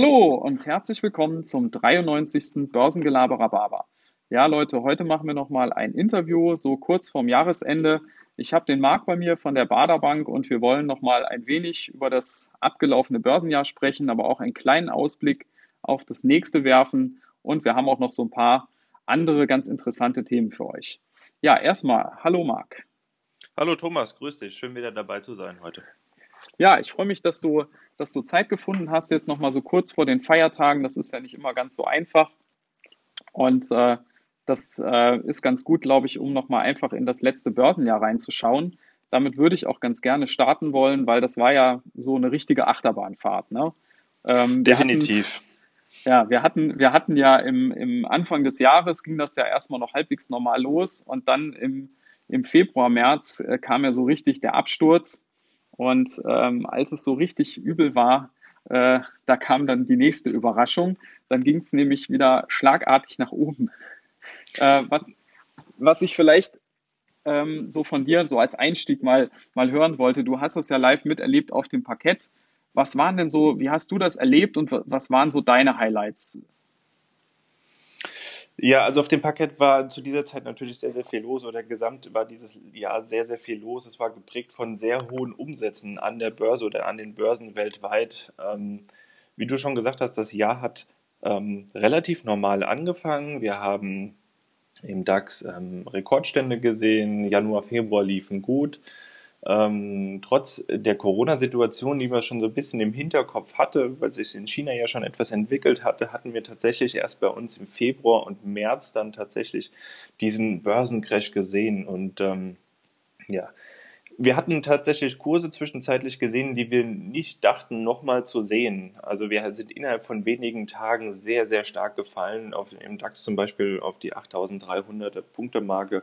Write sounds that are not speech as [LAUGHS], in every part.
Hallo und herzlich willkommen zum 93. Börsengelaber Rhabarber. Ja, Leute, heute machen wir nochmal ein Interview, so kurz vorm Jahresende. Ich habe den Marc bei mir von der Baderbank und wir wollen nochmal ein wenig über das abgelaufene Börsenjahr sprechen, aber auch einen kleinen Ausblick auf das nächste werfen. Und wir haben auch noch so ein paar andere ganz interessante Themen für euch. Ja, erstmal, hallo Marc. Hallo Thomas, grüß dich. Schön wieder dabei zu sein heute. Ja, ich freue mich, dass du, dass du Zeit gefunden hast, jetzt nochmal so kurz vor den Feiertagen. Das ist ja nicht immer ganz so einfach. Und äh, das äh, ist ganz gut, glaube ich, um nochmal einfach in das letzte Börsenjahr reinzuschauen. Damit würde ich auch ganz gerne starten wollen, weil das war ja so eine richtige Achterbahnfahrt. Ne? Ähm, Definitiv. Hatten, ja, wir hatten, wir hatten ja im, im Anfang des Jahres ging das ja erstmal noch halbwegs normal los und dann im, im Februar, März äh, kam ja so richtig der Absturz. Und ähm, als es so richtig übel war, äh, da kam dann die nächste Überraschung. Dann ging es nämlich wieder schlagartig nach oben. Äh, was, was ich vielleicht ähm, so von dir so als Einstieg mal, mal hören wollte, du hast das ja live miterlebt auf dem Parkett. Was waren denn so, wie hast du das erlebt und was waren so deine Highlights? Ja, also auf dem Parkett war zu dieser Zeit natürlich sehr, sehr viel los oder gesamt war dieses Jahr sehr, sehr viel los. Es war geprägt von sehr hohen Umsätzen an der Börse oder an den Börsen weltweit. Ähm, wie du schon gesagt hast, das Jahr hat ähm, relativ normal angefangen. Wir haben im DAX ähm, Rekordstände gesehen. Januar, Februar liefen gut. Ähm, trotz der Corona-Situation, die man schon so ein bisschen im Hinterkopf hatte, weil sich in China ja schon etwas entwickelt hatte, hatten wir tatsächlich erst bei uns im Februar und März dann tatsächlich diesen Börsencrash gesehen. Und ähm, ja, wir hatten tatsächlich Kurse zwischenzeitlich gesehen, die wir nicht dachten, nochmal zu sehen. Also wir sind innerhalb von wenigen Tagen sehr, sehr stark gefallen, auf, im DAX zum Beispiel auf die 8300 Punkte Marke ähm,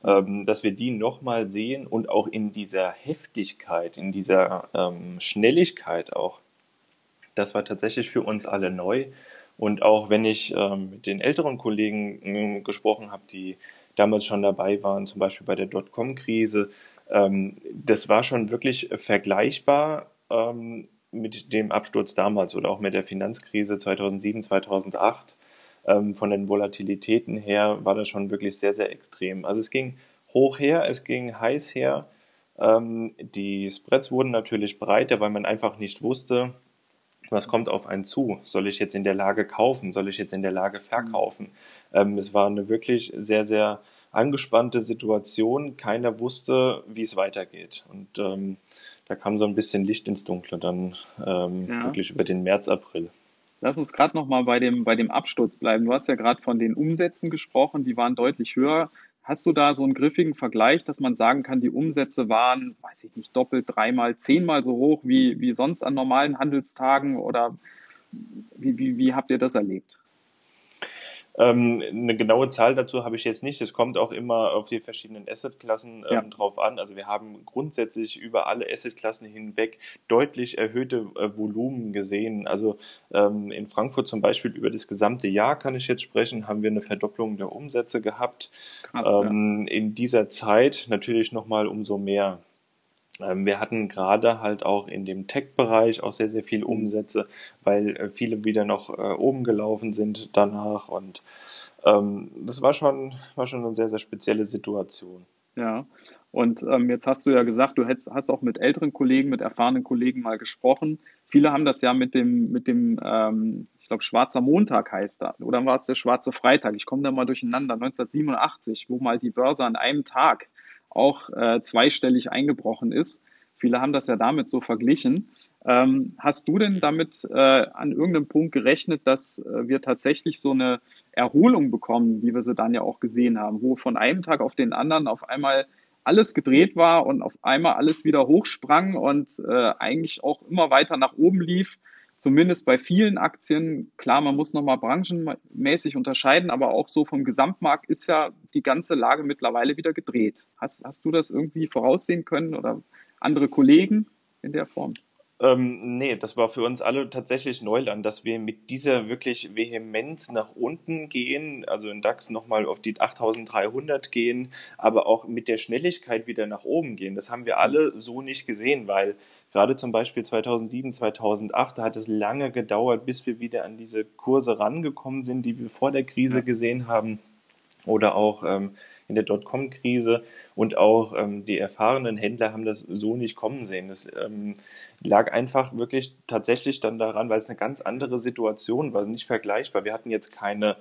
dass wir die nochmal sehen und auch in dieser Heftigkeit, in dieser ähm, Schnelligkeit auch. Das war tatsächlich für uns alle neu. Und auch wenn ich ähm, mit den älteren Kollegen äh, gesprochen habe, die damals schon dabei waren, zum Beispiel bei der Dotcom-Krise, ähm, das war schon wirklich vergleichbar ähm, mit dem Absturz damals oder auch mit der Finanzkrise 2007, 2008 ähm, von den Volatilitäten her war das schon wirklich sehr, sehr extrem. Also es ging hoch her, es ging heiß her. Ähm, die Spreads wurden natürlich breiter, weil man einfach nicht wusste, was kommt auf einen zu? Soll ich jetzt in der Lage kaufen? Soll ich jetzt in der Lage verkaufen? Ähm, es war eine wirklich sehr, sehr angespannte Situation. Keiner wusste, wie es weitergeht. Und ähm, da kam so ein bisschen Licht ins Dunkle dann ähm, ja. wirklich über den März, April. Lass uns gerade nochmal bei dem, bei dem Absturz bleiben. Du hast ja gerade von den Umsätzen gesprochen, die waren deutlich höher. Hast du da so einen griffigen Vergleich, dass man sagen kann, die Umsätze waren, weiß ich nicht, doppelt, dreimal, zehnmal so hoch wie, wie sonst an normalen Handelstagen oder wie, wie, wie habt ihr das erlebt? Ähm, eine genaue Zahl dazu habe ich jetzt nicht. Es kommt auch immer auf die verschiedenen Assetklassen ähm, ja. drauf an. Also wir haben grundsätzlich über alle Assetklassen hinweg deutlich erhöhte äh, Volumen gesehen. Also ähm, in Frankfurt zum Beispiel über das gesamte Jahr kann ich jetzt sprechen, haben wir eine Verdopplung der Umsätze gehabt. Krass, ja. Ähm, in dieser Zeit natürlich nochmal umso mehr. Ähm, wir hatten gerade halt auch in dem Tech-Bereich auch sehr, sehr viel Umsätze, weil äh, viele wieder noch äh, oben gelaufen sind danach und ähm, das war schon, war schon eine sehr, sehr spezielle Situation. Ja, und ähm, jetzt hast du ja gesagt, du hättest, hast auch mit älteren Kollegen, mit erfahrenen Kollegen mal gesprochen. Viele haben das ja mit dem, mit dem, ähm, ich glaube, Schwarzer Montag heißt da, oder war es der Schwarze Freitag? Ich komme da mal durcheinander, 1987, wo mal die Börse an einem Tag auch äh, zweistellig eingebrochen ist. Viele haben das ja damit so verglichen. Ähm, hast du denn damit äh, an irgendeinem Punkt gerechnet, dass äh, wir tatsächlich so eine Erholung bekommen, wie wir sie dann ja auch gesehen haben, wo von einem Tag auf den anderen auf einmal alles gedreht war und auf einmal alles wieder hochsprang und äh, eigentlich auch immer weiter nach oben lief zumindest bei vielen Aktien, klar, man muss nochmal branchenmäßig unterscheiden, aber auch so vom Gesamtmarkt ist ja die ganze Lage mittlerweile wieder gedreht. Hast, hast du das irgendwie voraussehen können oder andere Kollegen in der Form? Ähm, nee, das war für uns alle tatsächlich Neuland, dass wir mit dieser wirklich Vehemenz nach unten gehen, also in DAX nochmal auf die 8300 gehen, aber auch mit der Schnelligkeit wieder nach oben gehen. Das haben wir alle so nicht gesehen, weil gerade zum Beispiel 2007, 2008, da hat es lange gedauert, bis wir wieder an diese Kurse rangekommen sind, die wir vor der Krise gesehen haben oder auch ähm, in der Dotcom-Krise und auch ähm, die erfahrenen Händler haben das so nicht kommen sehen. Das ähm, lag einfach wirklich tatsächlich dann daran, weil es eine ganz andere Situation war, nicht vergleichbar. Wir hatten jetzt keine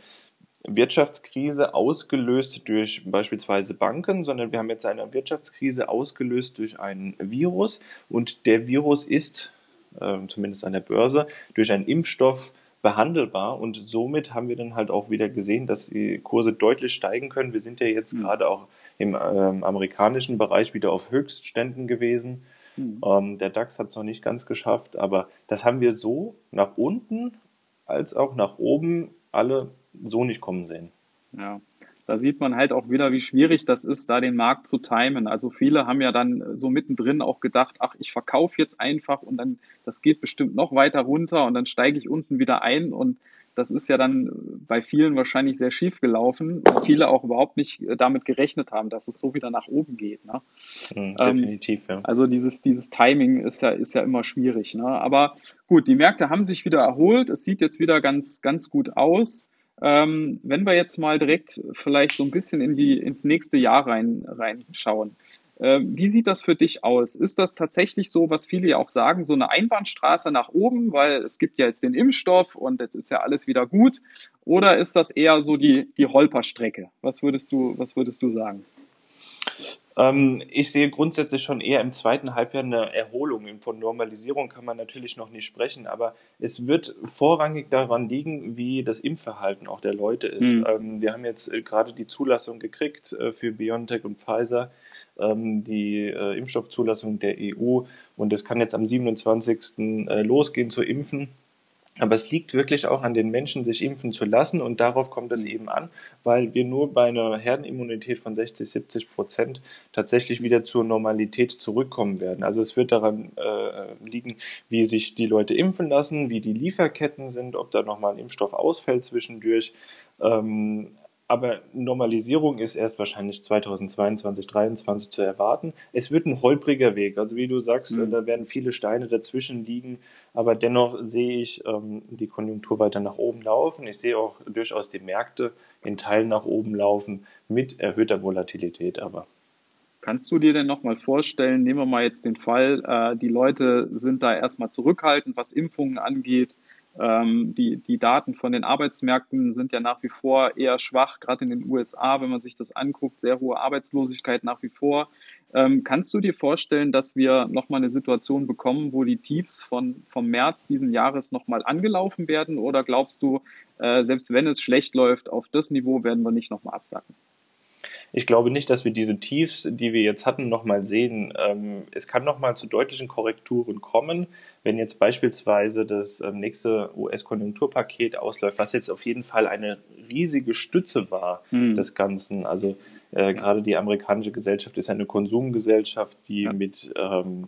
Wirtschaftskrise ausgelöst durch beispielsweise Banken, sondern wir haben jetzt eine Wirtschaftskrise ausgelöst durch ein Virus und der Virus ist, äh, zumindest an der Börse, durch einen Impfstoff behandelbar und somit haben wir dann halt auch wieder gesehen, dass die Kurse deutlich steigen können. Wir sind ja jetzt mhm. gerade auch im ähm, amerikanischen Bereich wieder auf Höchstständen gewesen. Mhm. Ähm, der DAX hat es noch nicht ganz geschafft, aber das haben wir so nach unten als auch nach oben alle so nicht kommen sehen. Ja, da sieht man halt auch wieder, wie schwierig das ist, da den Markt zu timen. Also viele haben ja dann so mittendrin auch gedacht, ach, ich verkaufe jetzt einfach und dann, das geht bestimmt noch weiter runter und dann steige ich unten wieder ein und das ist ja dann bei vielen wahrscheinlich sehr schief gelaufen, weil viele auch überhaupt nicht damit gerechnet haben, dass es so wieder nach oben geht. Ne? Mhm, definitiv, ähm, ja. Also dieses, dieses Timing ist ja, ist ja immer schwierig. Ne? Aber gut, die Märkte haben sich wieder erholt. Es sieht jetzt wieder ganz, ganz gut aus. Ähm, wenn wir jetzt mal direkt vielleicht so ein bisschen in die, ins nächste Jahr rein, reinschauen. Ähm, wie sieht das für dich aus? Ist das tatsächlich so, was viele ja auch sagen, so eine Einbahnstraße nach oben, weil es gibt ja jetzt den Impfstoff und jetzt ist ja alles wieder gut? Oder ist das eher so die, die Holperstrecke? Was würdest du, was würdest du sagen? Ähm, ich sehe grundsätzlich schon eher im zweiten Halbjahr eine Erholung. Von Normalisierung kann man natürlich noch nicht sprechen, aber es wird vorrangig daran liegen, wie das Impfverhalten auch der Leute ist. Mhm. Wir haben jetzt äh, gerade die Zulassung gekriegt äh, für BioNTech und Pfizer, ähm, die äh, Impfstoffzulassung der EU und es kann jetzt am 27. losgehen zu impfen. Aber es liegt wirklich auch an den Menschen, sich impfen zu lassen und darauf kommt es mhm. eben an, weil wir nur bei einer Herdenimmunität von 60, 70 Prozent tatsächlich wieder zur Normalität zurückkommen werden. Also es wird daran äh, liegen, wie sich die Leute impfen lassen, wie die Lieferketten sind, ob da nochmal ein Impfstoff ausfällt zwischendurch. Ähm, aber Normalisierung ist erst wahrscheinlich 2022, 2023 zu erwarten. Es wird ein holpriger Weg. Also wie du sagst, mhm. da werden viele Steine dazwischen liegen. Aber dennoch sehe ich ähm, die Konjunktur weiter nach oben laufen. Ich sehe auch durchaus die Märkte in Teilen nach oben laufen mit erhöhter Volatilität. Aber Kannst du dir denn nochmal vorstellen, nehmen wir mal jetzt den Fall, äh, die Leute sind da erstmal zurückhaltend, was Impfungen angeht. Ähm, die, die Daten von den Arbeitsmärkten sind ja nach wie vor eher schwach, gerade in den USA, wenn man sich das anguckt, sehr hohe Arbeitslosigkeit nach wie vor. Ähm, kannst du dir vorstellen, dass wir nochmal eine Situation bekommen, wo die Tiefs von, vom März diesen Jahres nochmal angelaufen werden? Oder glaubst du, äh, selbst wenn es schlecht läuft, auf das Niveau werden wir nicht nochmal absacken? Ich glaube nicht, dass wir diese Tiefs, die wir jetzt hatten, nochmal sehen. Ähm, es kann nochmal zu deutlichen Korrekturen kommen, wenn jetzt beispielsweise das ähm, nächste US-Konjunkturpaket ausläuft, was jetzt auf jeden Fall eine riesige Stütze war hm. des Ganzen. Also äh, gerade die amerikanische Gesellschaft ist eine Konsumgesellschaft, die ja. mit ähm,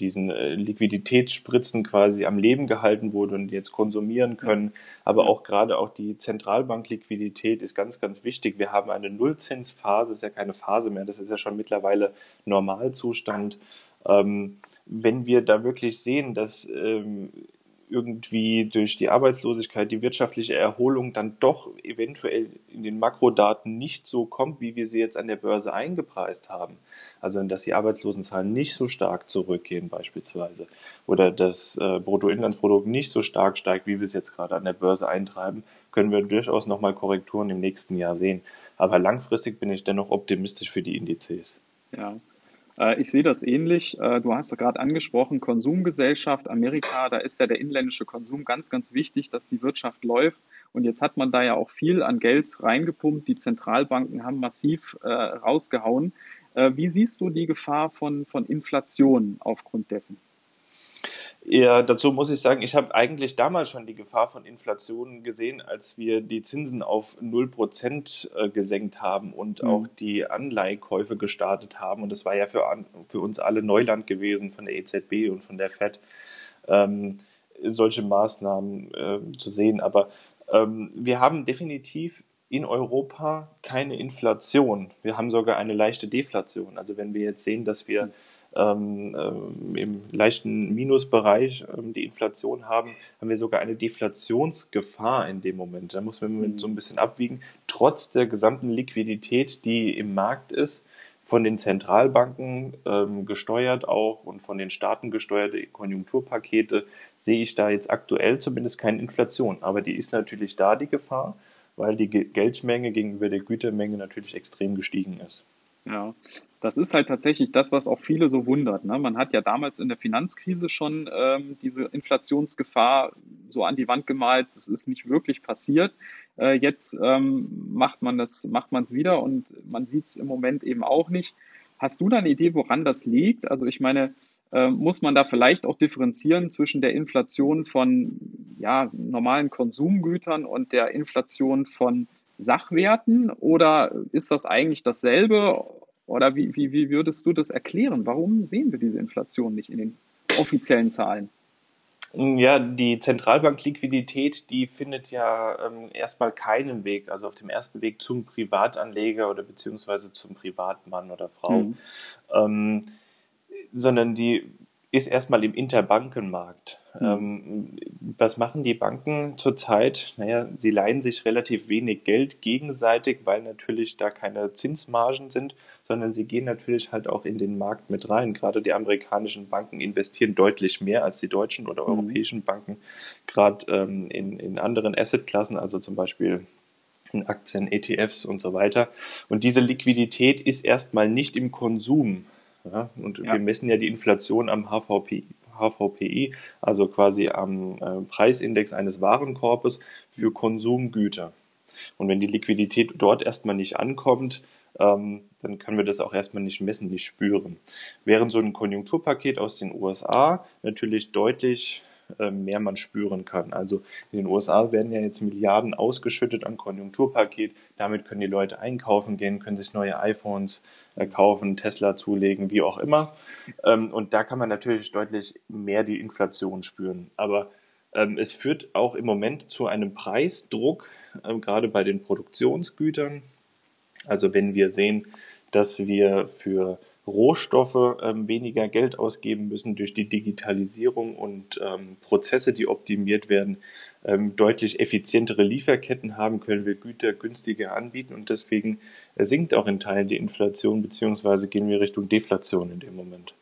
diesen äh, Liquiditätsspritzen quasi am Leben gehalten wurde und jetzt konsumieren können. Aber auch gerade auch die Zentralbankliquidität ist ganz, ganz wichtig. Wir haben eine Nullzinsphase, ist ja keine Phase mehr, das ist ja schon mittlerweile Normalzustand. Ähm, wenn wir da wirklich sehen, dass ähm, irgendwie durch die Arbeitslosigkeit die wirtschaftliche Erholung dann doch eventuell in den Makrodaten nicht so kommt, wie wir sie jetzt an der Börse eingepreist haben. Also dass die Arbeitslosenzahlen nicht so stark zurückgehen beispielsweise oder das äh, Bruttoinlandsprodukt nicht so stark steigt, wie wir es jetzt gerade an der Börse eintreiben, können wir durchaus nochmal Korrekturen im nächsten Jahr sehen. Aber langfristig bin ich dennoch optimistisch für die Indizes. Ja, ich sehe das ähnlich. Äh, du hast gerade angesprochen, Konsumgesellschaft, Amerika, da ist ja der inländische Konsum ganz, ganz wichtig, dass die Wirtschaft läuft. Und jetzt hat man da ja auch viel an Geld reingepumpt. Die Zentralbanken haben massiv äh, rausgehauen. Äh, wie siehst du die Gefahr von, von Inflation aufgrund dessen? Ja, dazu muss ich sagen, ich habe eigentlich damals schon die Gefahr von Inflation gesehen, als wir die Zinsen auf 0% äh, gesenkt haben und mhm. auch die Anleihkäufe gestartet haben. Und das war ja für, für uns alle Neuland gewesen von der EZB und von der FED. ähm, solche Maßnahmen äh, zu sehen. Aber ähm, wir haben definitiv in Europa keine Inflation. Wir haben sogar eine leichte Deflation. Also wenn wir jetzt sehen, dass wir ähm, ähm, im leichten Minusbereich ähm, die Inflation haben, haben wir sogar eine Deflationsgefahr in dem Moment. Da muss man mhm. so ein bisschen abwiegen. Trotz der gesamten Liquidität, die im Markt ist, von den Zentralbanken ähm, gesteuert auch und von den Staaten gesteuerte Konjunkturpakete, sehe ich da jetzt aktuell zumindest keine Inflation. Aber die ist natürlich da, die Gefahr, weil die Geldmenge gegenüber der Gütermenge natürlich extrem gestiegen ist. Ja, das ist halt tatsächlich das, was auch viele so wundert. Ne? Man hat ja damals in der Finanzkrise schon ähm, diese Inflationsgefahr so an die Wand gemalt. Das ist nicht wirklich passiert. Äh, jetzt ähm, macht man es wieder und man sieht es im Moment eben auch nicht. Hast du da eine Idee, woran das liegt? Also ich meine, äh, muss man da vielleicht auch differenzieren zwischen der Inflation von ja, normalen Konsumgütern und der Inflation von Sachwerten oder ist das eigentlich dasselbe? Oder wie, wie, wie würdest du das erklären? Warum sehen wir diese Inflation nicht in den offiziellen Zahlen? Ja, die Zentralbankliquidität, die findet ja ähm, erstmal keinen Weg, also auf dem ersten Weg zum Privatanleger oder beziehungsweise zum Privatmann oder Frau, mhm. ähm, sondern die ist erstmal im Interbankenmarkt. Mhm. Ähm, was machen die Banken zurzeit? Naja, sie leihen sich relativ wenig Geld gegenseitig, weil natürlich da keine Zinsmargen sind, sondern sie gehen natürlich halt auch in den Markt mit rein. Gerade die amerikanischen Banken investieren deutlich mehr als die deutschen oder mhm. europäischen Banken, gerade ähm, in, in anderen Assetklassen, also zum Beispiel in Aktien, ETFs und so weiter. Und diese Liquidität ist erstmal nicht im Konsum ja, und ja. wir messen ja die Inflation am HVP, HVPI, also quasi am äh, Preisindex eines Warenkorbes für Konsumgüter. Und wenn die Liquidität dort erstmal nicht ankommt, ähm, dann können wir das auch erstmal nicht messen, nicht spüren. Während so ein Konjunkturpaket aus den USA natürlich deutlich mehr man spüren kann. Also in den USA werden ja jetzt Milliarden ausgeschüttet an Konjunkturpaket. Damit können die Leute einkaufen gehen, können sich neue iPhones äh, kaufen, Tesla zulegen, wie auch immer. Ähm, und da kann man natürlich deutlich mehr die Inflation spüren. Aber ähm, es führt auch im Moment zu einem Preisdruck, ähm, gerade bei den Produktionsgütern. Also wenn wir sehen, dass wir für Rohstoffe ähm, weniger Geld ausgeben müssen durch die Digitalisierung und ähm, Prozesse, die optimiert werden, ähm, deutlich effizientere Lieferketten haben, können wir Güter günstiger anbieten und deswegen äh, sinkt auch in Teilen die Inflation beziehungsweise gehen wir Richtung Deflation in dem Moment.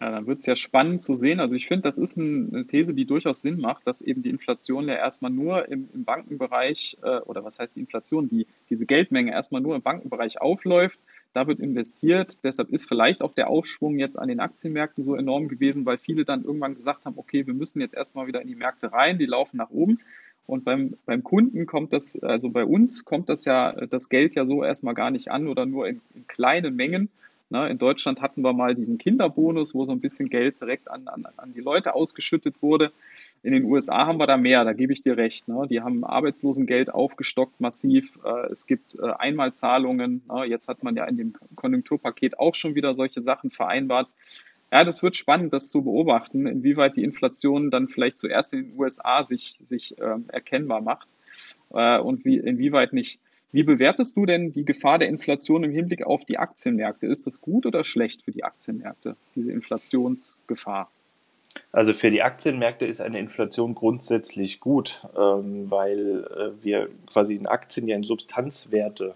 Ja, dann wird es ja spannend zu sehen. Also ich finde, das ist eine These, die durchaus Sinn macht, dass eben die Inflation ja erstmal nur im, im Bankenbereich, äh, oder was heißt die Inflation, die, diese Geldmenge erstmal nur im Bankenbereich aufläuft da wird investiert. Deshalb ist vielleicht auch der Aufschwung jetzt an den Aktienmärkten so enorm gewesen, weil viele dann irgendwann gesagt haben, okay, wir müssen jetzt erstmal wieder in die Märkte rein, die laufen nach oben. Und beim, beim Kunden kommt das, also bei uns kommt das ja, das Geld ja so erstmal gar nicht an oder nur in, in kleinen Mengen. Ne, in Deutschland hatten wir mal diesen Kinderbonus, wo so ein bisschen Geld direkt an, an, an die Leute ausgeschüttet wurde. In den USA haben wir da mehr, da gebe ich dir recht. Ne? Die haben Arbeitslosengeld aufgestockt massiv. Äh, es gibt äh, Einmalzahlungen. Ne? Jetzt hat man ja in dem Konjunkturpaket auch schon wieder solche Sachen vereinbart. Ja, das wird spannend, das zu beobachten, inwieweit die Inflation dann vielleicht zuerst in den USA sich, sich äh, erkennbar macht äh, und wie, inwieweit nicht. Wie bewertest du denn die Gefahr der Inflation im Hinblick auf die Aktienmärkte? Ist das gut oder schlecht für die Aktienmärkte, diese Inflationsgefahr? Also für die Aktienmärkte ist eine Inflation grundsätzlich gut, ähm, weil äh, wir quasi in Aktien ja in Substanzwerte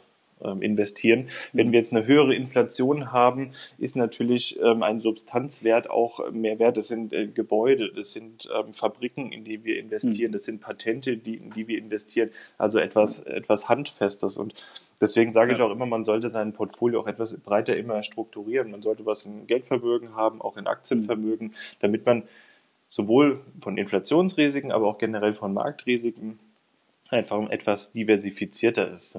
investieren. Wenn mhm. wir jetzt eine höhere Inflation haben, ist natürlich ähm, ein Substanzwert auch mehr wert. Das sind äh, Gebäude, das sind ähm, Fabriken, in die wir investieren, mhm. das sind Patente, die, in die wir investieren, also etwas, etwas Handfestes. Und deswegen sage ich auch immer, man sollte sein Portfolio auch etwas breiter immer strukturieren. Man sollte was in Geldvermögen haben, auch in Aktienvermögen, damit man sowohl von Inflationsrisiken, aber auch generell von Marktrisiken einfach etwas diversifizierter ist.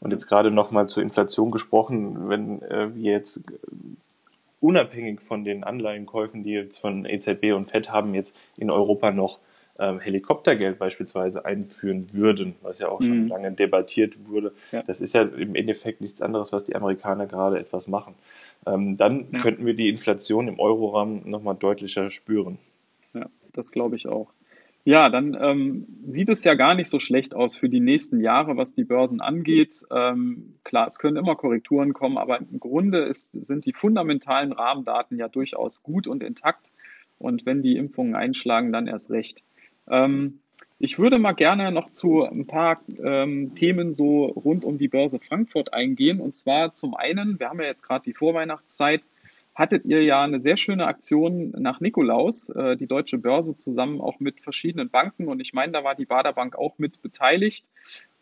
Und jetzt gerade nochmal zur Inflation gesprochen, wenn äh, wir jetzt unabhängig von den Anleihenkäufen, die jetzt von EZB und FED haben, jetzt in Europa noch ähm, Helikoptergeld beispielsweise einführen würden, was ja auch schon mhm. lange debattiert wurde. Ja. Das ist ja im Endeffekt nichts anderes, was die Amerikaner gerade etwas machen. Ähm, dann ja. könnten wir die Inflation im Euroraum nochmal deutlicher spüren. Ja. das glaube ich auch. Ja, dann ähm, sieht es ja gar nicht so schlecht aus für die nächsten Jahre, was die Börsen angeht. Ähm, klar, es können immer Korrekturen kommen, aber im Grunde ist, sind die fundamentalen Rahmendaten ja durchaus gut und intakt. Und wenn die Impfungen einschlagen, dann erst recht. Ähm, ich würde mal gerne noch zu ein paar ähm, Themen so rund um die Börse Frankfurt eingehen. Und zwar zum einen, wir haben ja jetzt gerade die Vorweihnachtszeit, hattet ihr ja eine sehr schöne Aktion nach Nikolaus, äh, die Deutsche Börse zusammen auch mit verschiedenen Banken. Und ich meine, da war die Baderbank auch mit beteiligt.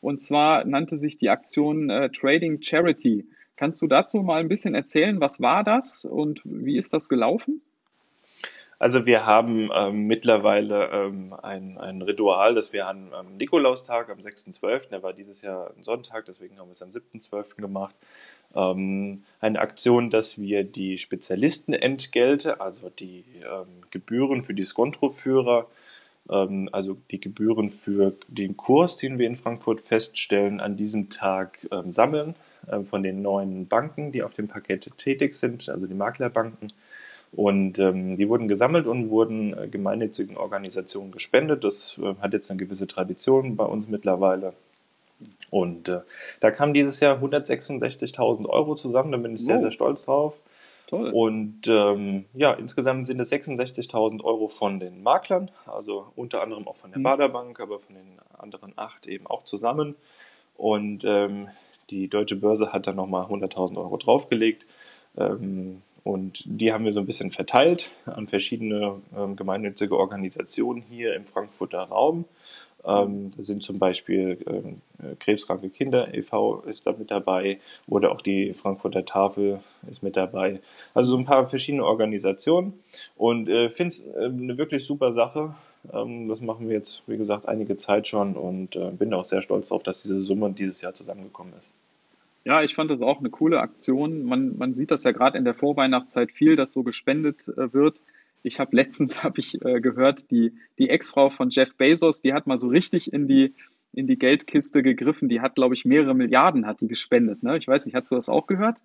Und zwar nannte sich die Aktion äh, Trading Charity. Kannst du dazu mal ein bisschen erzählen, was war das und wie ist das gelaufen? Also wir haben ähm, mittlerweile ähm, ein, ein Ritual, das wir an, am Nikolaustag, am 6.12., der war dieses Jahr ein Sonntag, deswegen haben wir es am 7.12. gemacht, ähm, eine Aktion, dass wir die Spezialistenentgelte, also die ähm, Gebühren für die Skontroführer, ähm, also die Gebühren für den Kurs, den wir in Frankfurt feststellen, an diesem Tag ähm, sammeln von den neuen Banken, die auf dem Parkett tätig sind, also die Maklerbanken und ähm, die wurden gesammelt und wurden äh, gemeinnützigen Organisationen gespendet. Das äh, hat jetzt eine gewisse Tradition bei uns mittlerweile. Und äh, da kamen dieses Jahr 166.000 Euro zusammen, da bin ich wow. sehr, sehr stolz drauf. Toll. Und ähm, ja, insgesamt sind es 66.000 Euro von den Maklern, also unter anderem auch von der mhm. Baderbank, aber von den anderen acht eben auch zusammen. Und ähm, die Deutsche Börse hat dann nochmal 100.000 Euro draufgelegt. Ähm, und die haben wir so ein bisschen verteilt an verschiedene ähm, gemeinnützige Organisationen hier im Frankfurter Raum. Ähm, da sind zum Beispiel ähm, Krebskranke Kinder e.V. ist da mit dabei oder auch die Frankfurter Tafel ist mit dabei. Also so ein paar verschiedene Organisationen und äh, finde es äh, eine wirklich super Sache. Ähm, das machen wir jetzt, wie gesagt, einige Zeit schon und äh, bin auch sehr stolz darauf, dass diese Summe dieses Jahr zusammengekommen ist. Ja, ich fand das auch eine coole Aktion. Man, man sieht das ja gerade in der Vorweihnachtszeit viel, dass so gespendet äh, wird. Ich habe letztens [LAUGHS] habe ich äh, gehört, die, die Ex-Frau von Jeff Bezos, die hat mal so richtig in die, in die Geldkiste gegriffen. Die hat, glaube ich, mehrere Milliarden hat die gespendet. Ne? Ich weiß nicht, hast du das auch gehört?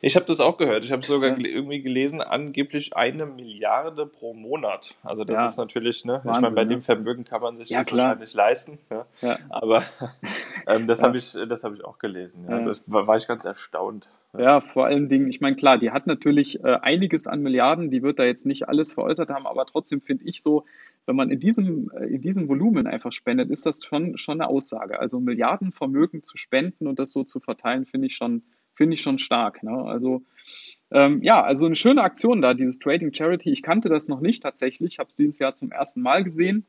Ich habe das auch gehört. Ich habe sogar ja. irgendwie gelesen, angeblich eine Milliarde pro Monat. Also das ja. ist natürlich, ne? Wahnsinn, ich meine, bei ne? dem Vermögen kann man sich ja, das klar. wahrscheinlich leisten. Ja? Aber [LAUGHS] ähm, das habe ich, das ich auch gelesen. Ja. Das war, war, ich ganz erstaunt. Ja, vor allen Dingen, ich meine, klar, die hat natürlich äh, einiges an Milliarden, die wird da jetzt nicht alles veräußert haben, aber trotzdem finde ich so, wenn man in diesem, äh, in diesem Volumen einfach spendet, ist das schon, schon eine Aussage. Also Milliardenvermögen zu spenden und das so zu verteilen, finde ich schon finde ich schon stark. Ne? Also ähm, ja, also eine schöne Aktion da, dieses Trading Charity. Ich kannte das noch nicht tatsächlich, habe es dieses Jahr zum ersten Mal gesehen.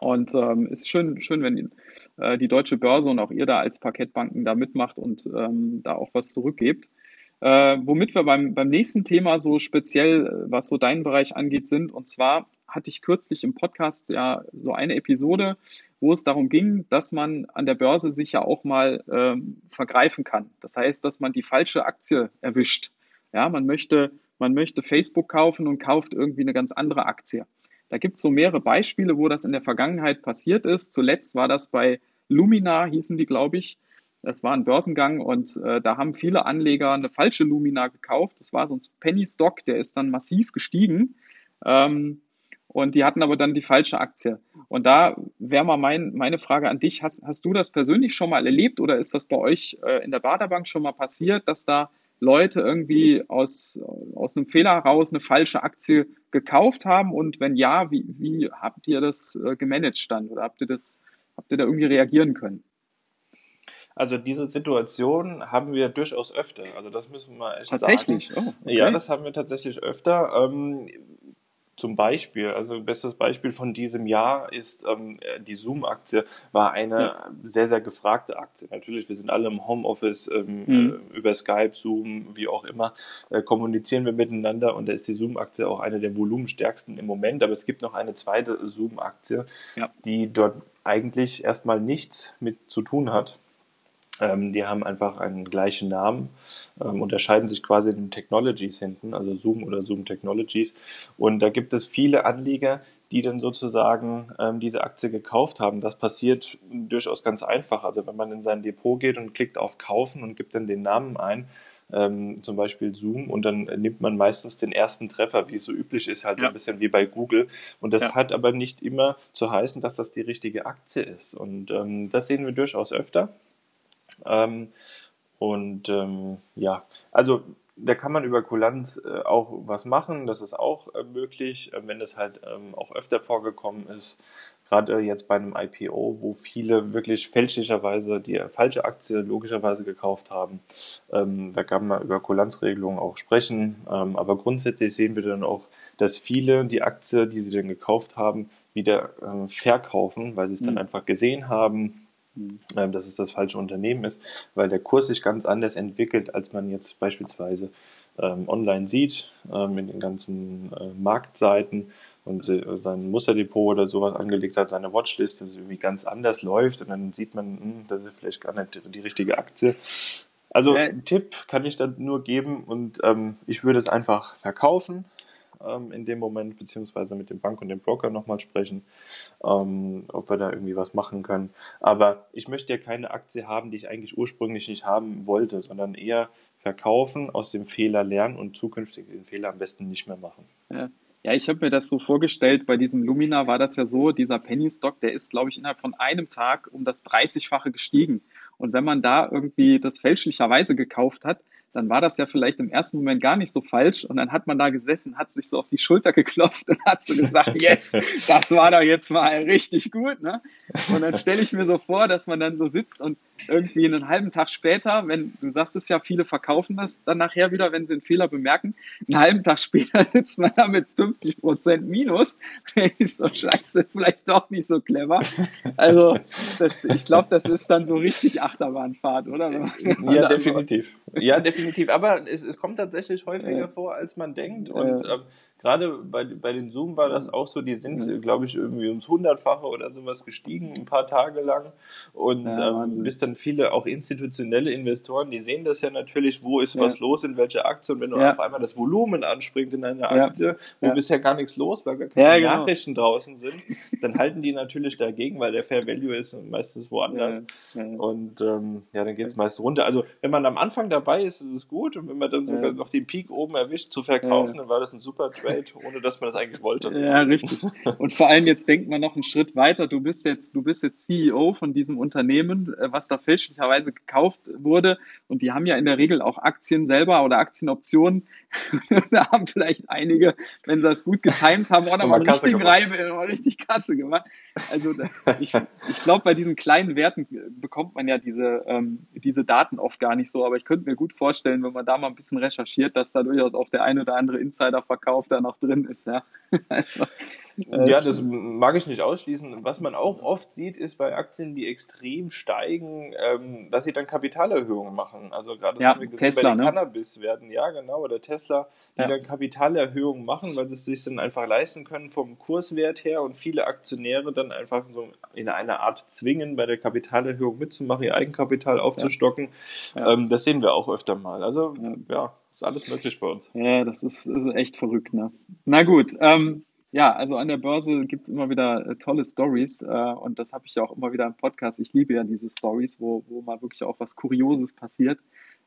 Und ähm, ist schön, schön, wenn äh, die deutsche Börse und auch ihr da als Parkettbanken da mitmacht und ähm, da auch was zurückgebt. Äh, womit wir beim, beim nächsten Thema so speziell, äh, was so deinen Bereich angeht, sind. Und zwar hatte ich kürzlich im Podcast ja so eine Episode, wo es darum ging, dass man an der Börse sich ja auch mal ähm, vergreifen kann. Das heißt, dass man die falsche Aktie erwischt. Ja, man möchte, man möchte Facebook kaufen und kauft irgendwie eine ganz andere Aktie. Da gibt es so mehrere Beispiele, wo das in der Vergangenheit passiert ist. Zuletzt war das bei Lumina, hießen die, glaube ich. Das war ein Börsengang und äh, da haben viele Anleger eine falsche Lumina gekauft. Das war so ein Penny Stock, der ist dann massiv gestiegen. Ähm, und die hatten aber dann die falsche Aktie. Und da wäre mal mein, meine Frage an dich. Hast, hast du das persönlich schon mal erlebt oder ist das bei euch äh, in der Baderbank schon mal passiert, dass da Leute irgendwie aus, aus einem Fehler heraus eine falsche Aktie gekauft haben? Und wenn ja, wie, wie habt ihr das äh, gemanagt dann oder habt ihr das, habt ihr da irgendwie reagieren können? Also diese Situation haben wir durchaus öfter. Also das müssen wir echt tatsächlich? sagen. Tatsächlich? Oh, okay. Ja, das haben wir tatsächlich öfter. Ähm, zum Beispiel, also bestes Beispiel von diesem Jahr ist ähm, die Zoom-Aktie, war eine ja. sehr, sehr gefragte Aktie. Natürlich, wir sind alle im Homeoffice, ähm, mhm. äh, über Skype, Zoom, wie auch immer, äh, kommunizieren wir miteinander und da ist die Zoom-Aktie auch eine der volumenstärksten im Moment. Aber es gibt noch eine zweite Zoom-Aktie, ja. die dort eigentlich erstmal nichts mit zu tun hat. Ähm, die haben einfach einen gleichen Namen, ähm, unterscheiden sich quasi in den Technologies hinten, also Zoom oder Zoom Technologies. Und da gibt es viele Anleger, die dann sozusagen ähm, diese Aktie gekauft haben. Das passiert durchaus ganz einfach. Also wenn man in sein Depot geht und klickt auf Kaufen und gibt dann den Namen ein, ähm, zum Beispiel Zoom, und dann nimmt man meistens den ersten Treffer, wie es so üblich ist, halt ja. ein bisschen wie bei Google. Und das ja. hat aber nicht immer zu heißen, dass das die richtige Aktie ist. Und ähm, das sehen wir durchaus öfter. Ähm, und ähm, ja, also da kann man über Kulanz äh, auch was machen, das ist auch äh, möglich, äh, wenn das halt ähm, auch öfter vorgekommen ist. Gerade jetzt bei einem IPO, wo viele wirklich fälschlicherweise die falsche Aktie logischerweise gekauft haben. Ähm, da kann man über Kulanzregelungen auch sprechen. Ähm, aber grundsätzlich sehen wir dann auch, dass viele die Aktie, die sie dann gekauft haben, wieder äh, verkaufen, weil sie es dann mhm. einfach gesehen haben, ähm, dass es das falsche Unternehmen ist, weil der Kurs sich ganz anders entwickelt, als man jetzt beispielsweise ähm, online sieht, ähm, in den ganzen äh, Marktseiten und äh, sein Musterdepot oder sowas angelegt hat, seine Watchlist, dass es irgendwie ganz anders läuft und dann sieht man, mh, hm, das ist vielleicht gar nicht die richtige Aktie. Also äh, Tipp kann ich da nur geben und ähm, ich würde es einfach verkaufen, ähm, in dem Moment, beziehungsweise mit dem Bank und dem Broker nochmal sprechen, ähm, ob wir da irgendwie was machen können. Aber ich möchte ja keine Aktie haben, die ich eigentlich ursprünglich nicht haben wollte, sondern eher verkaufen, aus dem Fehler lernen und zukünftig den Fehler am besten nicht mehr machen. Ja. Ja, ich habe mir das so vorgestellt, bei diesem Lumina war das ja so, dieser Penny Stock, der ist, glaube ich, innerhalb von einem Tag um das 30-fache gestiegen. Und wenn man da irgendwie das fälschlicherweise gekauft hat, dann war das ja vielleicht im ersten Moment gar nicht so falsch. Und dann hat man da gesessen, hat sich so auf die Schulter geklopft und hat so gesagt, [LAUGHS] yes, das war doch jetzt mal richtig gut. Ne? Und dann stelle ich mir so vor, dass man dann so sitzt und irgendwie einen halben Tag später, wenn du sagst es ja, viele verkaufen das dann nachher wieder, wenn sie einen Fehler bemerken, einen halben Tag später [LAUGHS] sitzt man da mit 50 Prozent Minus. [LAUGHS] ist so scheiße, vielleicht doch nicht so clever. Also das, ich glaube, das ist dann so richtig Achterbahnfahrt, oder? Ja, definitiv. Ja, definitiv. Aber es, es kommt tatsächlich häufiger ja. vor, als man denkt. Und ähm, gerade bei, bei den Zoom war das auch so, die sind, mhm. glaube ich, irgendwie ums Hundertfache oder sowas gestiegen, ein paar Tage lang. Und ja, ähm, bis dann viele auch institutionelle Investoren, die sehen das ja natürlich, wo ist ja. was los in welcher Aktie. Und wenn du ja. auf einmal das Volumen anspringt in einer Aktie, wo bisher gar nichts los war, gar keine genau. Nachrichten draußen sind, dann halten die natürlich dagegen, weil der Fair Value ist meistens woanders. Und ähm, ja, dann geht es meist runter. Also wenn man am Anfang dabei ist, ist es gut. Und wenn man dann sogar noch den Peak oben erwischt zu verkaufen, dann war das ein super Trade. Trade, ohne dass man das eigentlich wollte. Ja, richtig. Und vor allem jetzt denkt man noch einen Schritt weiter. Du bist jetzt, du bist jetzt CEO von diesem Unternehmen, äh, was da fälschlicherweise gekauft wurde. Und die haben ja in der Regel auch Aktien selber oder Aktienoptionen. [LAUGHS] da haben vielleicht einige, wenn sie das gut getimt haben, auch nochmal richtig Reibe, richtig Kasse gemacht. Also ich, ich glaube, bei diesen kleinen Werten bekommt man ja diese, ähm, diese Daten oft gar nicht so. Aber ich könnte mir gut vorstellen, wenn man da mal ein bisschen recherchiert, dass da durchaus auch der ein oder andere Insiderverkauf da noch drin ist. Ja, [LAUGHS] ja das mag ich nicht ausschließen. Was man auch oft sieht, ist bei Aktien, die extrem steigen, ähm, dass sie dann Kapitalerhöhungen machen. Also gerade das ja, haben wir gesehen Tesla, bei den ne? Cannabis-Werten, ja genau, oder Tesla, die ja. dann Kapitalerhöhungen machen, weil sie es sich dann einfach leisten können vom Kurswert her und viele Aktionäre dann einfach so in einer Art zwingen, bei der Kapitalerhöhung mitzumachen, ihr Eigenkapital aufzustocken. Ja. Ähm, das sehen wir auch öfter mal. Also ja, ist alles möglich bei uns. Ja, das ist, ist echt verrückt. Ne? Na gut, ähm, ja, also an der Börse gibt es immer wieder äh, tolle Stories äh, und das habe ich ja auch immer wieder im Podcast. Ich liebe ja diese Stories, wo, wo mal wirklich auch was Kurioses passiert.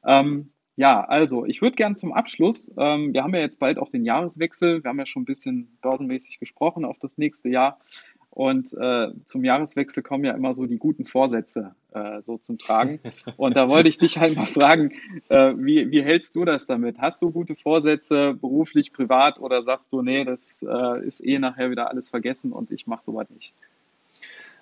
Ähm, ja, also ich würde gerne zum Abschluss, ähm, wir haben ja jetzt bald auch den Jahreswechsel, wir haben ja schon ein bisschen börsenmäßig gesprochen auf das nächste Jahr. Und äh, zum Jahreswechsel kommen ja immer so die guten Vorsätze äh, so zum Tragen. Und da wollte ich dich halt mal fragen, äh, wie, wie hältst du das damit? Hast du gute Vorsätze, beruflich, privat, oder sagst du, nee, das äh, ist eh nachher wieder alles vergessen und ich mache sowas nicht?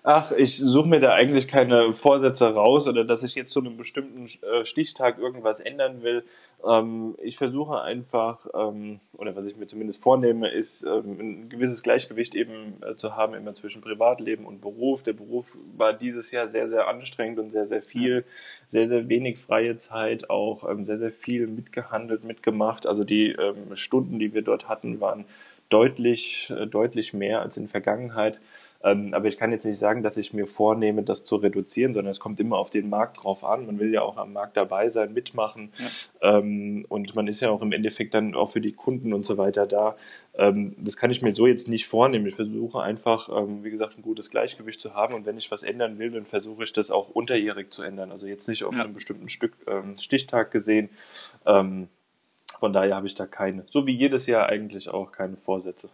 Ach, ich suche mir da eigentlich keine Vorsätze raus oder dass ich jetzt zu einem bestimmten äh, Stichtag irgendwas ändern will. Ähm, ich versuche einfach, ähm, oder was ich mir zumindest vornehme, ist ähm, ein gewisses Gleichgewicht eben äh, zu haben, immer zwischen Privatleben und Beruf. Der Beruf war dieses Jahr sehr, sehr anstrengend und sehr, sehr viel, sehr, sehr wenig freie Zeit, auch sehr, sehr viel mitgehandelt, mitgemacht. Also die Stunden, die wir dort hatten, waren deutlich, äh, deutlich mehr als in der Vergangenheit. Ähm, aber ich kann jetzt nicht sagen, dass ich mir vornehme, das zu reduzieren, sondern es kommt immer auf den Markt drauf an. Man will ja auch am Markt dabei sein, mitmachen. Ja. Ähm, und man ist ja auch im Endeffekt dann auch für die Kunden und so weiter da. Ähm, das kann ich mir so jetzt nicht vornehmen. Ich versuche einfach, wie gesagt, ein gutes Gleichgewicht zu haben. Und wenn ich was ändern will, dann versuche ich das auch unterjährig zu ändern. Also jetzt nicht auf ja. einem bestimmten Stück Stichtag gesehen. Von daher habe ich da keine, so wie jedes Jahr eigentlich auch keine Vorsätze.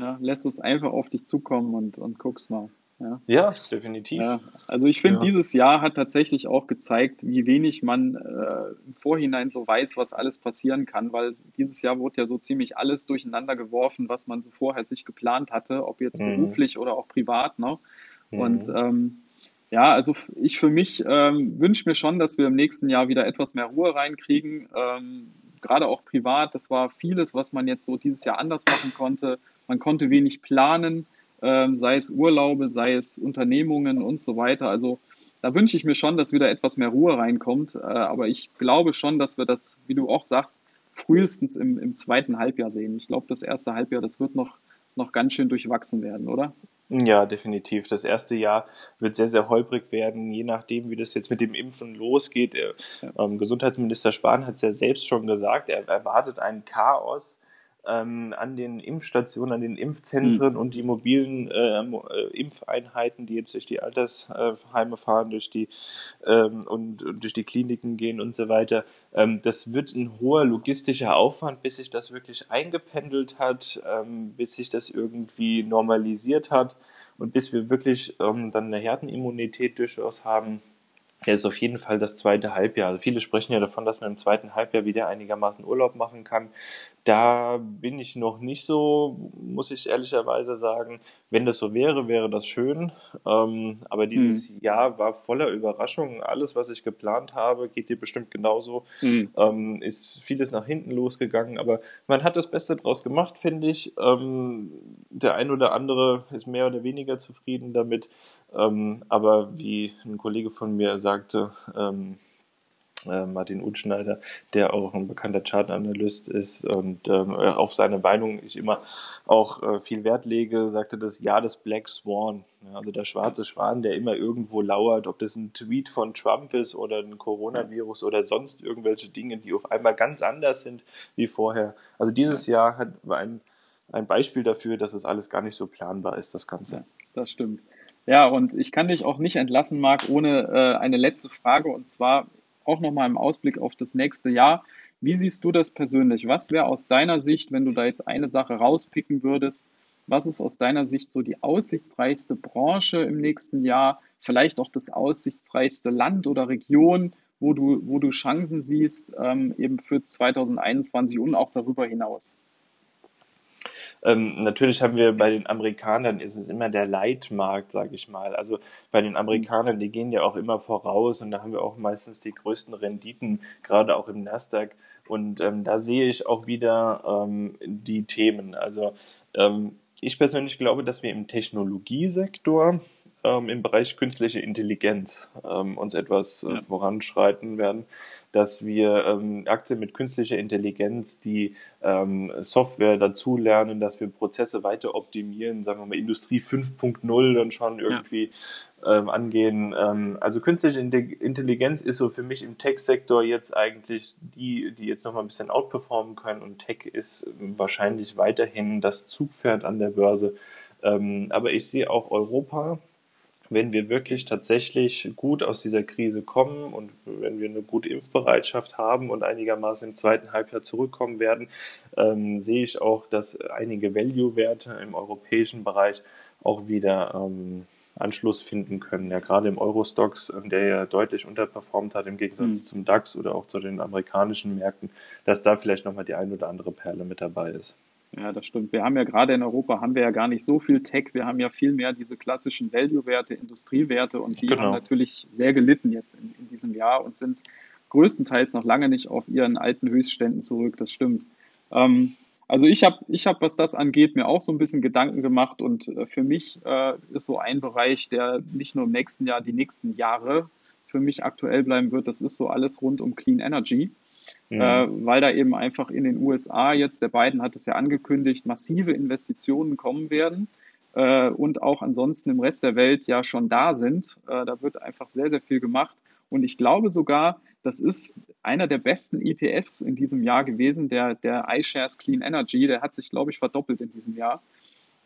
Ja, lässt es einfach auf dich zukommen und, und guckst mal. Ja, ja definitiv. Ja, also ich finde, ja. dieses Jahr hat tatsächlich auch gezeigt, wie wenig man äh, im Vorhinein so weiß, was alles passieren kann, weil dieses Jahr wurde ja so ziemlich alles durcheinander geworfen, was man so vorher sich geplant hatte, ob jetzt mhm. beruflich oder auch privat noch. Mhm. Und ähm, ja, also ich für mich ähm, wünsche mir schon, dass wir im nächsten Jahr wieder etwas mehr Ruhe reinkriegen. Ähm, gerade auch privat, das war vieles, was man jetzt so dieses Jahr anders machen konnte. Man konnte wenig planen, ähm, sei es Urlaube, sei es Unternehmungen und so weiter. Also da wünsche ich mir schon, dass wieder etwas mehr Ruhe reinkommt. Äh, aber ich glaube schon, dass wir das, wie du auch sagst, frühestens im, im zweiten Halbjahr sehen. Ich glaube, das erste Halbjahr, das wird noch, noch ganz schön durchwachsen werden, oder? Ja, definitiv. Das erste Jahr wird sehr, sehr holprig werden, je nachdem, wie das jetzt mit dem Impfen losgeht. Ähm, Gesundheitsminister Spahn hat es ja selbst schon gesagt, er erwartet ein Chaos ähm, an den Impfstationen, an den Impfzentren mhm. und die mobilen äh, äh, Impfeinheiten, die jetzt durch die Altersheime fahren, durch die ähm, und, und, durch die Kliniken gehen und so weiter. Ähm, das wird ein hoher logistischer Aufwand, bis sich das wirklich eingependelt hat, ähm, bis sich das irgendwie normalisiert hat und bis wir wirklich ähm, dann eine Herdenimmunität durchaus haben ja, ist auf jeden Fall das zweite Halbjahr. Also viele sprechen ja davon, dass man im zweiten Halbjahr wieder einigermaßen Urlaub machen kann. Da bin ich noch nicht so, muss ich ehrlicherweise sagen. Wenn das so wäre, wäre das schön. Ähm, aber dieses mhm. Jahr war voller Überraschungen. Alles, was ich geplant habe, geht dir bestimmt genauso. Mhm. Ähm, ist vieles nach hinten losgegangen. Aber man hat das Beste draus gemacht, finde ich. Ähm, der ein oder andere ist mehr oder weniger zufrieden damit. Ähm, aber wie ein Kollege von mir sagte, ähm, äh, Martin Utschneider, der auch ein bekannter Chartanalyst ist und ähm, auf seine Meinung ich immer auch äh, viel Wert lege, sagte das Jahr des Black Swan, ja, also der schwarze Schwan, der immer irgendwo lauert, ob das ein Tweet von Trump ist oder ein Coronavirus oder sonst irgendwelche Dinge, die auf einmal ganz anders sind wie vorher. Also dieses Jahr hat ein, ein Beispiel dafür, dass es alles gar nicht so planbar ist, das Ganze. Ja, das stimmt. Ja, und ich kann dich auch nicht entlassen, Marc, ohne äh, eine letzte Frage und zwar auch nochmal im Ausblick auf das nächste Jahr. Wie siehst du das persönlich? Was wäre aus deiner Sicht, wenn du da jetzt eine Sache rauspicken würdest, was ist aus deiner Sicht so die aussichtsreichste Branche im nächsten Jahr? Vielleicht auch das aussichtsreichste Land oder Region, wo du, wo du Chancen siehst, ähm, eben für 2021 und auch darüber hinaus? Ähm, natürlich haben wir bei den Amerikanern ist es immer der Leitmarkt, sage ich mal. Also bei den Amerikanern, die gehen ja auch immer voraus und da haben wir auch meistens die größten Renditen, gerade auch im Nasdaq. Und ähm, da sehe ich auch wieder ähm, die Themen. Also ähm, ich persönlich glaube, dass wir im Technologiesektor ähm, im Bereich künstliche Intelligenz ähm, uns etwas äh, ja. voranschreiten werden, dass wir ähm, Aktien mit künstlicher Intelligenz, die ähm, Software dazulernen, dass wir Prozesse weiter optimieren, sagen wir mal Industrie 5.0 dann schon irgendwie ja. ähm, angehen. Ähm, also künstliche Intelligenz ist so für mich im Tech-Sektor jetzt eigentlich die, die jetzt nochmal ein bisschen outperformen können und Tech ist wahrscheinlich weiterhin das Zugpferd an der Börse. Aber ich sehe auch Europa wenn wir wirklich tatsächlich gut aus dieser Krise kommen und wenn wir eine gute Impfbereitschaft haben und einigermaßen im zweiten Halbjahr zurückkommen werden, ähm, sehe ich auch, dass einige Value-Werte im europäischen Bereich auch wieder ähm, Anschluss finden können. Ja, gerade im Eurostox, ähm, der ja deutlich unterperformt hat im Gegensatz mhm. zum DAX oder auch zu den amerikanischen Märkten, dass da vielleicht nochmal die ein oder andere Perle mit dabei ist. Ja, das stimmt. Wir haben ja gerade in Europa haben wir ja gar nicht so viel Tech. Wir haben ja viel mehr diese klassischen Value-Werte, Industriewerte und die genau. haben natürlich sehr gelitten jetzt in, in, diesem Jahr und sind größtenteils noch lange nicht auf ihren alten Höchstständen zurück. Das stimmt. Ähm, also ich habe, ich hab, was das angeht, mir auch so ein bisschen Gedanken gemacht und äh, für mich äh, ist so ein Bereich, der nicht nur im nächsten Jahr, die nächsten Jahre für mich aktuell bleiben wird. Das ist so alles rund um Clean Energy mhm. äh, weil da eben einfach in den USA jetzt, der Biden hat es ja angekündigt, massive Investitionen kommen werden äh, und auch ansonsten im Rest der Welt ja schon da sind. Äh, da wird einfach sehr, sehr viel gemacht. Und ich glaube sogar, das ist einer der besten ETFs in diesem Jahr gewesen, der, der iShares Clean Energy. Der hat sich, glaube ich, verdoppelt in diesem Jahr.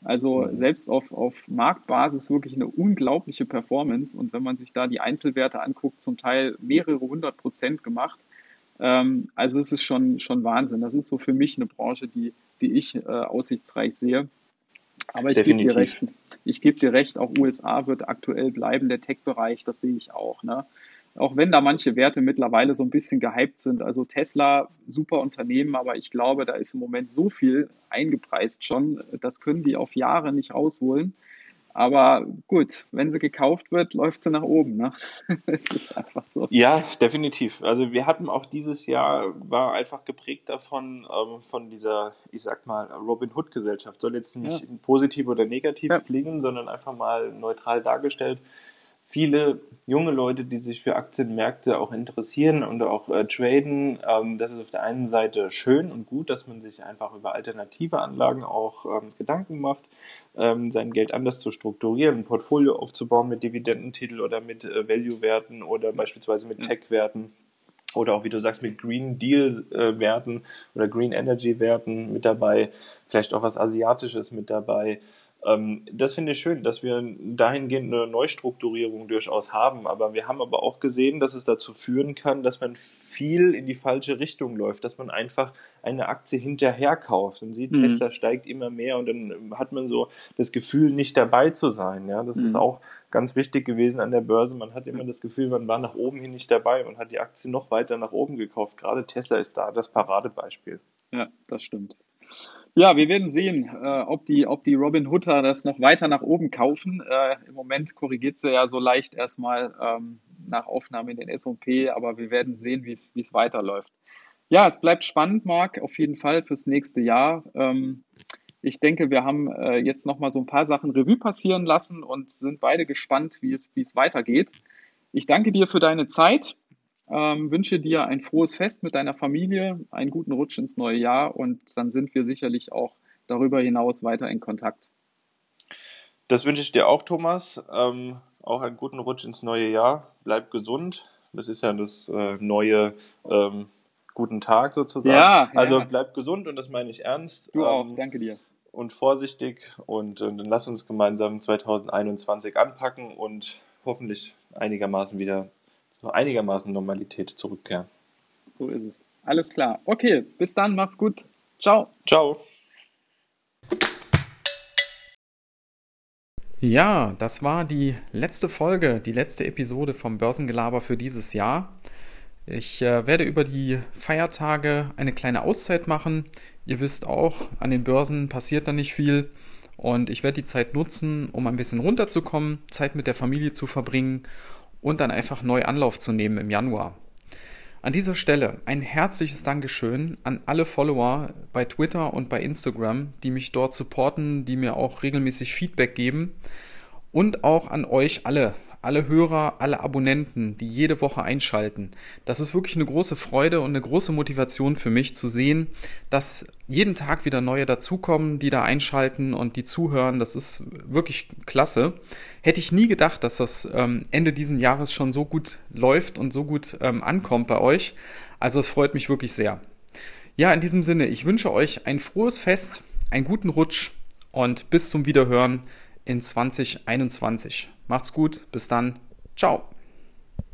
Also mhm. selbst auf, auf Marktbasis wirklich eine unglaubliche Performance. Und wenn man sich da die Einzelwerte anguckt, zum Teil mehrere hundert Prozent gemacht. Ähm, also es ist schon, schon Wahnsinn. Das ist so für mich eine Branche, die, die ich äh, aussichtsreich sehe. Aber ich gebe dir recht. Ich gebe dir recht, auch USA wird aktuell bleiben, der Tech-Bereich, das sehe ich auch. Ne? Auch wenn da manche Werte mittlerweile so ein bisschen gehypt sind. Also Tesla, super Unternehmen, aber ich glaube, da ist im Moment so viel eingepreist schon, das können die auf Jahre nicht rausholen. Aber gut, wenn sie gekauft wird, läuft sie nach oben. Ne? [LAUGHS] es ist einfach so. Ja, definitiv. Also wir hatten auch dieses Jahr, war einfach geprägt davon, ähm, von dieser, ich sag mal, Robin Hood-Gesellschaft. Soll jetzt nicht ja. positiv oder negativ ja. klingen, sondern einfach mal neutral dargestellt viele junge Leute, die sich für Aktienmärkte auch interessieren und auch äh, traden. Ähm, das ist auf der einen Seite schön und gut, dass man sich einfach über alternative Anlagen auch ähm, Gedanken macht, ähm, sein Geld anders zu strukturieren, ein Portfolio aufzubauen mit Dividendentitel oder mit äh, Value-Werten oder beispielsweise mit Tech-Werten oder auch, wie du sagst, mit Green Deal-Werten oder Green Energy-Werten mit dabei, vielleicht auch was Asiatisches mit dabei. Ähm, das finde ich schön, dass wir dahingehend eine Neustrukturierung durchaus haben. Aber wir haben aber auch gesehen, dass es dazu führen kann, dass man viel in die falsche Richtung läuft, dass man einfach eine Aktie hinterher kauft und sieht, mhm. Tesla steigt immer mehr und dann hat man so das Gefühl, nicht dabei zu sein. Ja, das mhm. ist auch ganz wichtig gewesen an der Börse. Man hat immer das Gefühl, man war nach oben hin nicht dabei und hat die Aktie noch weiter nach oben gekauft. Gerade Tesla ist da das Paradebeispiel. Ja, das stimmt. Ja, wir werden sehen, äh, ob, die, ob die Robin Hooder das noch weiter nach oben kaufen. Äh, Im Moment korrigiert sie ja so leicht erstmal ähm, nach Aufnahme in den S&P, aber wir werden sehen, wie es weiterläuft. Ja, es bleibt spannend, Marc, auf jeden Fall fürs nächste Jahr. Ähm, ich denke, wir haben äh, jetzt noch mal so ein paar Sachen Revue passieren lassen und sind beide gespannt, wie es, wie es weitergeht. Ich danke dir für deine Zeit. Ähm, wünsche dir ein frohes Fest mit deiner Familie, einen guten Rutsch ins neue Jahr und dann sind wir sicherlich auch darüber hinaus weiter in Kontakt. Das wünsche ich dir auch, Thomas. Ähm, auch einen guten Rutsch ins neue Jahr. Bleib gesund. Das ist ja das äh, neue ähm, Guten Tag sozusagen. Ja, also ja. bleib gesund und das meine ich ernst. Du auch, ähm, danke dir. Und vorsichtig und äh, dann lass uns gemeinsam 2021 anpacken und hoffentlich einigermaßen wieder so einigermaßen Normalität zurückkehren. So ist es. Alles klar. Okay, bis dann, mach's gut. Ciao. Ciao. Ja, das war die letzte Folge, die letzte Episode vom Börsengelaber für dieses Jahr. Ich äh, werde über die Feiertage eine kleine Auszeit machen. Ihr wisst auch, an den Börsen passiert da nicht viel. Und ich werde die Zeit nutzen, um ein bisschen runterzukommen, Zeit mit der Familie zu verbringen und dann einfach neu Anlauf zu nehmen im Januar. An dieser Stelle ein herzliches Dankeschön an alle Follower bei Twitter und bei Instagram, die mich dort supporten, die mir auch regelmäßig Feedback geben. Und auch an euch alle, alle Hörer, alle Abonnenten, die jede Woche einschalten. Das ist wirklich eine große Freude und eine große Motivation für mich zu sehen, dass jeden Tag wieder neue dazukommen, die da einschalten und die zuhören. Das ist wirklich klasse. Hätte ich nie gedacht, dass das ähm, Ende diesen Jahres schon so gut läuft und so gut ähm, ankommt bei euch. Also es freut mich wirklich sehr. Ja, in diesem Sinne, ich wünsche euch ein frohes Fest, einen guten Rutsch und bis zum Wiederhören in 2021. Macht's gut, bis dann, ciao.